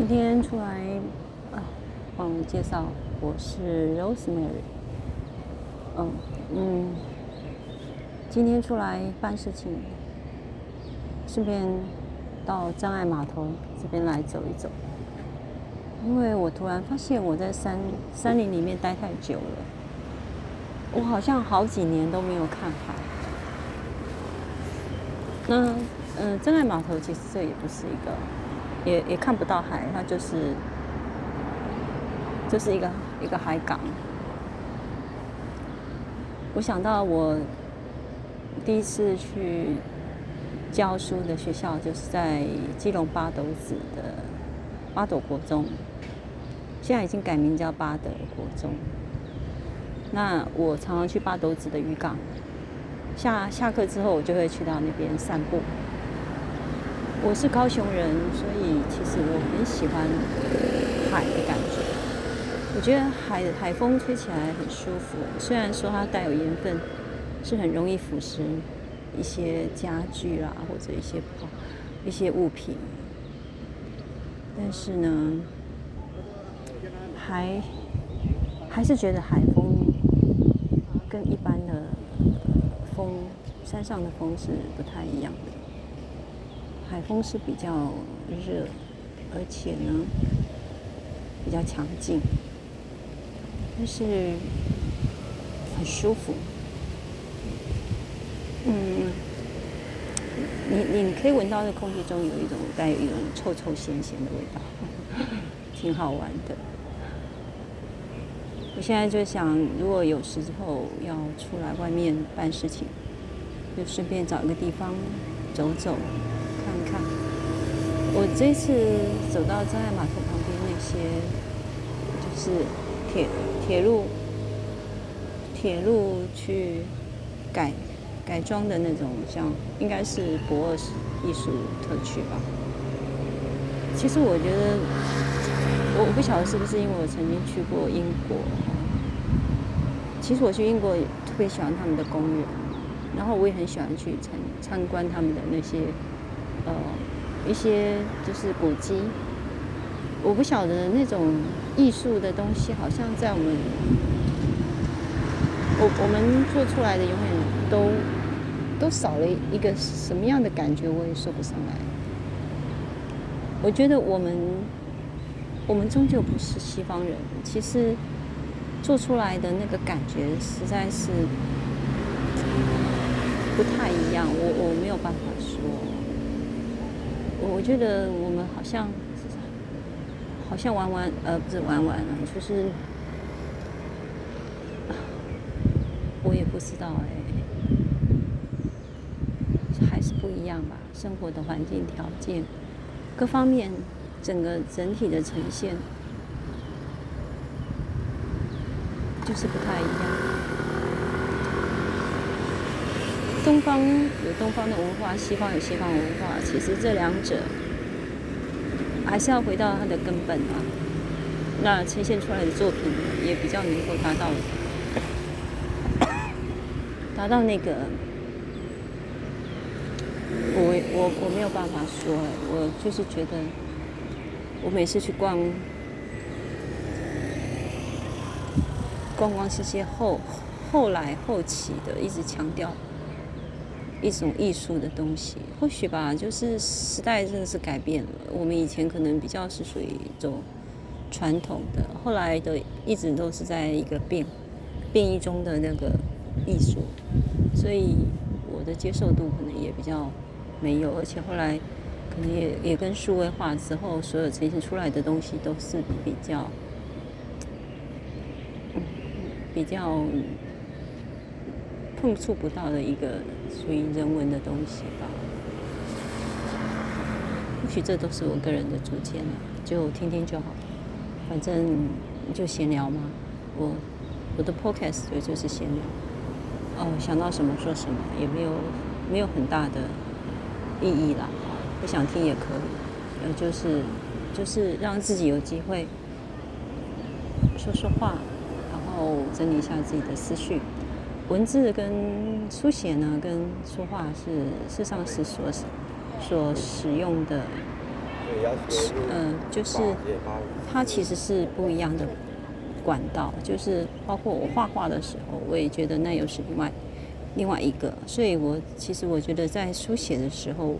今天出来啊，忘了介绍，我是 Rosemary。嗯嗯，今天出来办事情，顺便到障碍码头这边来走一走。因为我突然发现我在山山林里面待太久了，我好像好几年都没有看海。那嗯，真爱码头其实这也不是一个，也也看不到海，它就是就是一个一个海港。我想到我第一次去教书的学校，就是在基隆八斗子的八斗国中，现在已经改名叫八德国中。那我常常去八斗子的渔港。下下课之后，我就会去到那边散步。我是高雄人，所以其实我很喜欢海的感觉。我觉得海海风吹起来很舒服，虽然说它带有盐分，是很容易腐蚀一些家具啦，或者一些一些物品。但是呢，还还是觉得海风跟一般的。风山上的风是不太一样的，海风是比较热，而且呢比较强劲，但是很舒服。嗯，你你可以闻到这空气中有一种带有一种臭臭咸咸的味道，挺好玩的。我现在就想，如果有时候要出来外面办事情，就顺便找一个地方走走，我这次走到真爱码头旁边那些，就是铁铁路铁路去改改装的那种，像应该是博尔艺术特区吧。其实我觉得。我我不晓得是不是因为我曾经去过英国，其实我去英国也特别喜欢他们的公园，然后我也很喜欢去参参观他们的那些一些就是古迹。我不晓得那种艺术的东西，好像在我们我我们做出来的永远都都少了一个什么样的感觉，我也说不上来。我觉得我们。我们终究不是西方人，其实做出来的那个感觉实在是不太一样。我我没有办法说，我觉得我们好像好像玩玩呃不是玩玩了，就是我也不知道哎，还是不一样吧。生活的环境条件各方面。整个整体的呈现就是不太一样。东方有东方的文化，西方有西方文化，其实这两者还是要回到它的根本啊。那呈现出来的作品也比较能够达到达到那个，我我我没有办法说，我就是觉得。我每次去逛逛逛这些后后来后期的，一直强调一种艺术的东西，或许吧，就是时代真的是改变了。我们以前可能比较是属于一种传统的，后来的一直都是在一个变变异中的那个艺术，所以我的接受度可能也比较没有，而且后来。可能也也跟数位化之后，所有呈现出来的东西都是比较，比较碰触不到的一个属于人文的东西吧。或许这都是我个人的主见了，就听听就好，反正就闲聊嘛。我我的 podcast 就就是闲聊，哦，想到什么说什么，也没有没有很大的意义啦。不想听也可以，呃，就是就是让自己有机会说说话，然后整理一下自己的思绪。文字跟书写呢，跟说话是事实上是所所使用的呃，就是它其实是不一样的管道，就是包括我画画的时候，我也觉得那又是另外另外一个，所以我其实我觉得在书写的时候，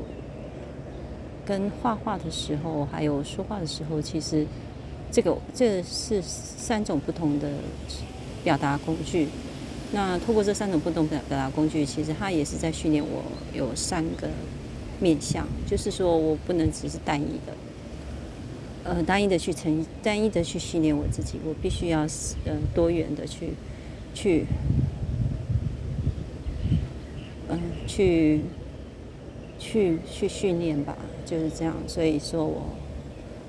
跟画画的时候，还有说话的时候，其实这个这是三种不同的表达工具。那透过这三种不同表表达工具，其实它也是在训练我有三个面向，就是说我不能只是单一的，呃，单一的去成，单一的去训练我自己，我必须要呃多元的去去，嗯，去去去训练吧，就是这样。所以说我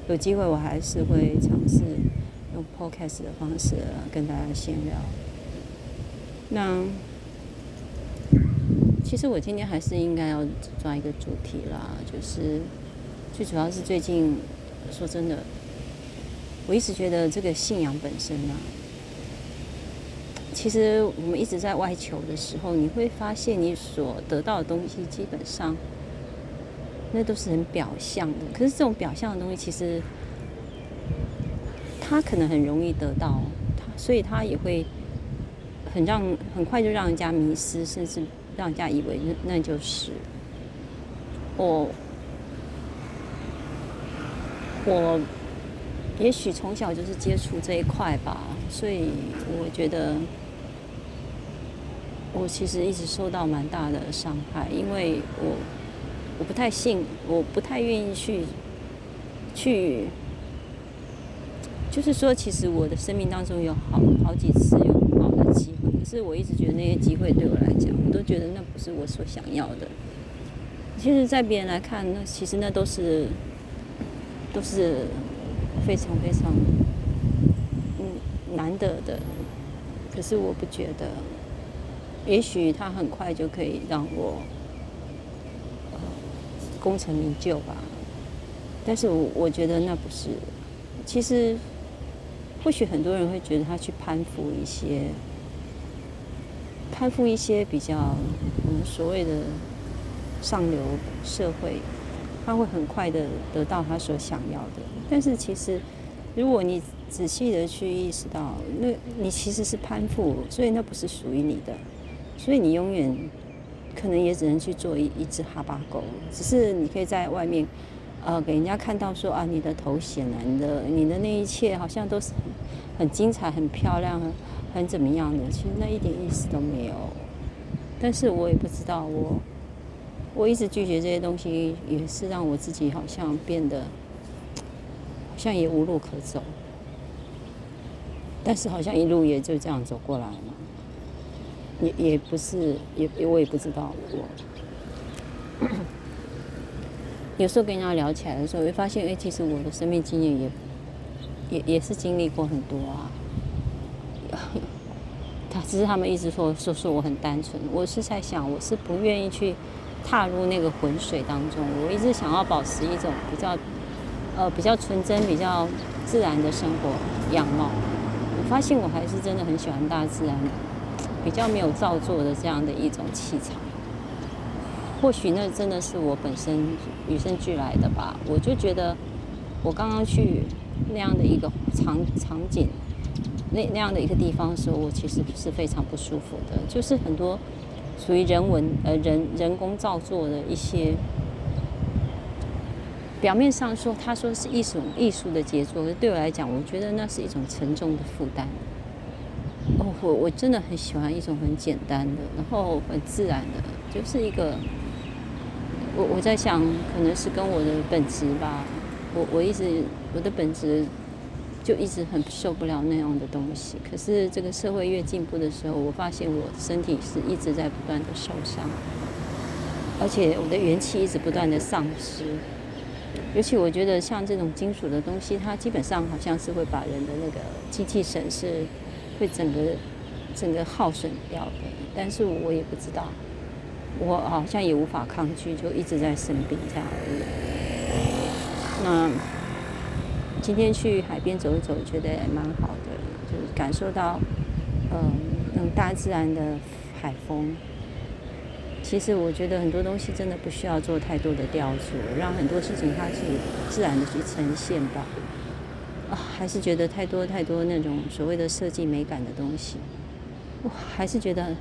有机会，我还是会尝试用 podcast 的方式跟大家闲聊。那其实我今天还是应该要抓一个主题啦，就是最主要是最近说真的，我一直觉得这个信仰本身啊，其实我们一直在外求的时候，你会发现你所得到的东西基本上那都是很表象的。可是这种表象的东西，其实它可能很容易得到，它所以它也会。很让很快就让人家迷失，甚至让人家以为那那就是我。我也许从小就是接触这一块吧，所以我觉得我其实一直受到蛮大的伤害，因为我我不太信，我不太愿意去去，就是说，其实我的生命当中有好好几次有。是我一直觉得那些机会对我来讲，我都觉得那不是我所想要的。其实，在别人来看，那其实那都是都是非常非常嗯难得的。可是我不觉得，也许他很快就可以让我功成名就吧。但是我我觉得那不是。其实，或许很多人会觉得他去攀附一些。攀附一些比较嗯所谓的上流社会，他会很快的得到他所想要的。但是其实，如果你仔细的去意识到，那你其实是攀附，所以那不是属于你的，所以你永远可能也只能去做一一只哈巴狗。只是你可以在外面，呃，给人家看到说啊，你的头衔啊，你的你的那一切好像都是很很精彩、很漂亮。很怎么样的？其实那一点意思都没有。但是我也不知道，我我一直拒绝这些东西，也是让我自己好像变得好像也无路可走。但是好像一路也就这样走过来了。也也不是，也我也不知道。我有时候跟人家聊起来的时候，会发现，哎，其实我的生命经验也也也是经历过很多啊。他只是他们一直说说说我很单纯，我是在想，我是不愿意去踏入那个浑水当中。我一直想要保持一种比较呃比较纯真、比较自然的生活样貌。我发现我还是真的很喜欢大自然，比较没有造作的这样的一种气场。或许那真的是我本身与生俱来的吧。我就觉得我刚刚去那样的一个场场景。那那样的一个地方的时候，我其实是非常不舒服的。就是很多属于人文呃人人工造作的一些，表面上说他说是一种艺术的杰作，对我来讲，我觉得那是一种沉重的负担。哦，我我真的很喜欢一种很简单的，然后很自然的，就是一个我我在想，可能是跟我的本质吧。我我一直我的本质。就一直很受不了那样的东西。可是这个社会越进步的时候，我发现我身体是一直在不断的受伤，而且我的元气一直不断的丧失。尤其我觉得像这种金属的东西，它基本上好像是会把人的那个精气神是会整个整个耗损掉的。但是我也不知道，我好像也无法抗拒，就一直在生病这样而已。那。今天去海边走一走，觉得也蛮好的，就感受到，嗯，那种大自然的海风，其实我觉得很多东西真的不需要做太多的雕琢，让很多事情它去自然的去呈现吧。啊，还是觉得太多太多那种所谓的设计美感的东西，我还是觉得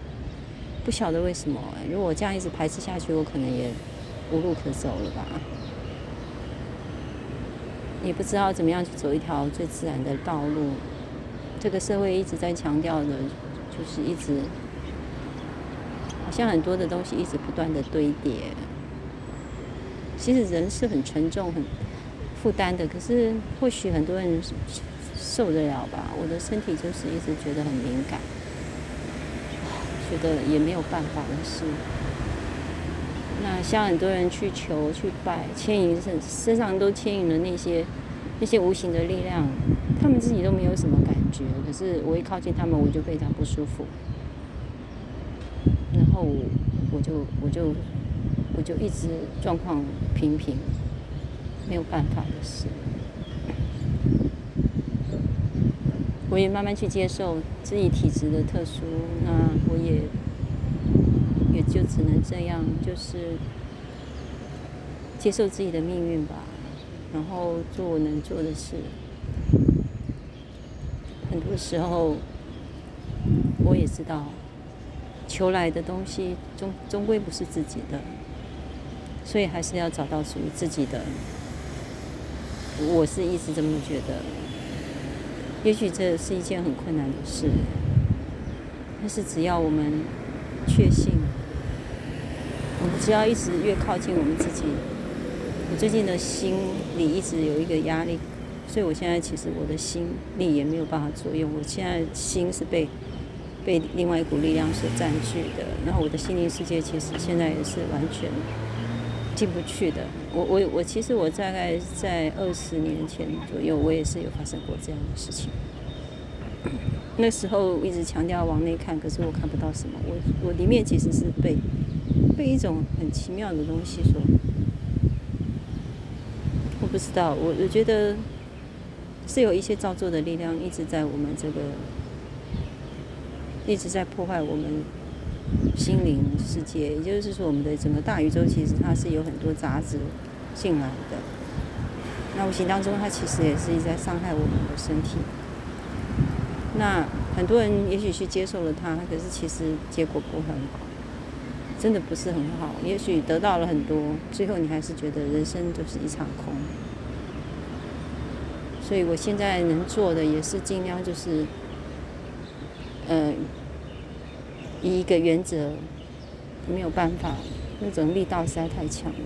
不晓得为什么。如果这样一直排斥下去，我可能也无路可走了吧。也不知道怎么样去走一条最自然的道路。这个社会一直在强调的，就是一直。好像很多的东西一直不断的堆叠，其实人是很沉重、很负担的。可是或许很多人受得了吧？我的身体就是一直觉得很敏感，觉得也没有办法的事。那像很多人去求、去拜，牵引身身上都牵引了那些那些无形的力量，他们自己都没有什么感觉，可是我一靠近他们，我就非常不舒服。然后我就我就我就一直状况平平，没有办法的事。我也慢慢去接受自己体质的特殊，那我也也就只能这样，就是接受自己的命运吧，然后做我能做的事。很多时候，我也知道。求来的东西终终归不是自己的，所以还是要找到属于自己的。我是一直这么觉得。也许这是一件很困难的事，但是只要我们确信，只要一直越靠近我们自己，我最近的心里一直有一个压力，所以我现在其实我的心力也没有办法作用，我现在心是被。被另外一股力量所占据的，然后我的心灵世界其实现在也是完全进不去的。我我我其实我大概在二十年前左右，我也是有发生过这样的事情。那时候一直强调往内看，可是我看不到什么。我我里面其实是被被一种很奇妙的东西所，我不知道。我我觉得是有一些造作的力量一直在我们这个。一直在破坏我们心灵世界，也就是说，我们的整个大宇宙其实它是有很多杂质进来的。那无形当中，它其实也是一直在伤害我们的身体。那很多人也许去接受了它，可是其实结果不很好，真的不是很好。也许得到了很多，最后你还是觉得人生就是一场空。所以我现在能做的也是尽量就是，嗯。以一个原则，没有办法，那种力道实在太强了。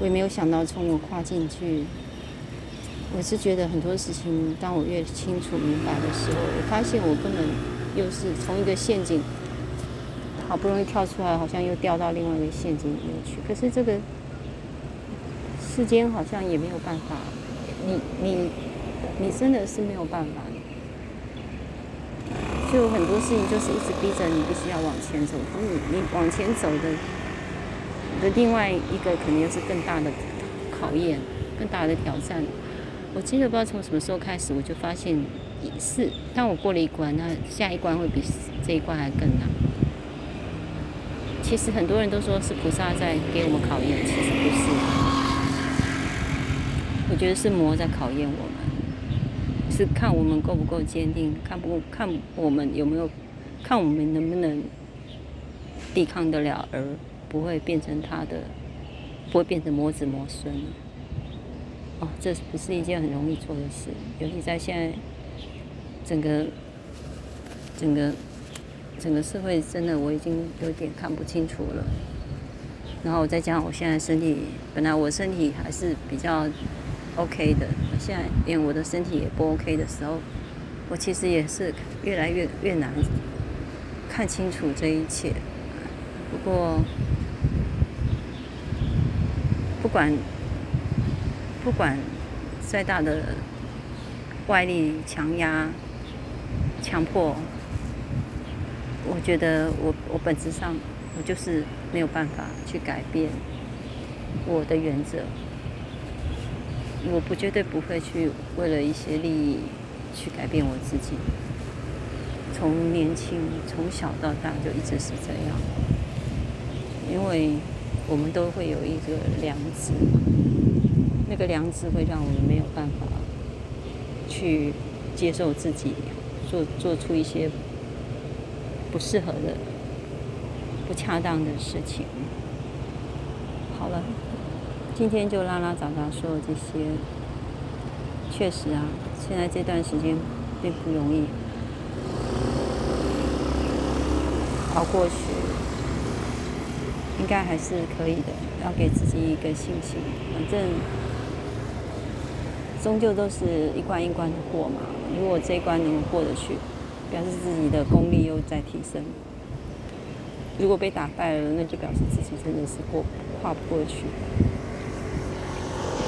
我也没有想到从我跨进去，我是觉得很多事情，当我越清楚明白的时候，我发现我根本又是从一个陷阱，好不容易跳出来，好像又掉到另外一个陷阱里面去。可是这个世间好像也没有办法，你你你真的是没有办法。就很多事情就是一直逼着你必须要往前走，可是你往前走的的另外一个肯定是更大的考验，更大的挑战。我记得不知道从什么时候开始，我就发现是当我过了一关，那下一关会比这一关还更难。其实很多人都说是菩萨在给我们考验，其实不是，我觉得是魔在考验我们。是看我们够不够坚定，看不看我们有没有，看我们能不能抵抗得了，而不会变成他的，不会变成魔子魔孙。哦，这不是一件很容易做的事，尤其在现在整个整个整个社会，真的我已经有点看不清楚了。然后再加上我现在身体，本来我身体还是比较。OK 的，现在连我的身体也不 OK 的时候，我其实也是越来越越难看清楚这一切。不过，不管不管再大的外力强压、强迫，我觉得我我本质上我就是没有办法去改变我的原则。我不绝对不会去为了一些利益去改变我自己。从年轻从小到大就一直是这样。因为我们都会有一个良知，那个良知会让我们没有办法去接受自己做做出一些不适合的、不恰当的事情。好了，今天就拉拉杂杂说这些。确实啊，现在这段时间并不容易熬过去，应该还是可以的。要给自己一个信心，反正终究都是一关一关的过嘛。如果这一关能过得去，表示自己的功力又在提升；如果被打败了，那就表示自己真的是过跨不过去。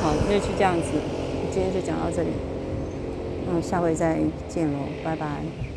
好，那就这样子。今天就讲到这里，嗯，下回再见喽，拜拜。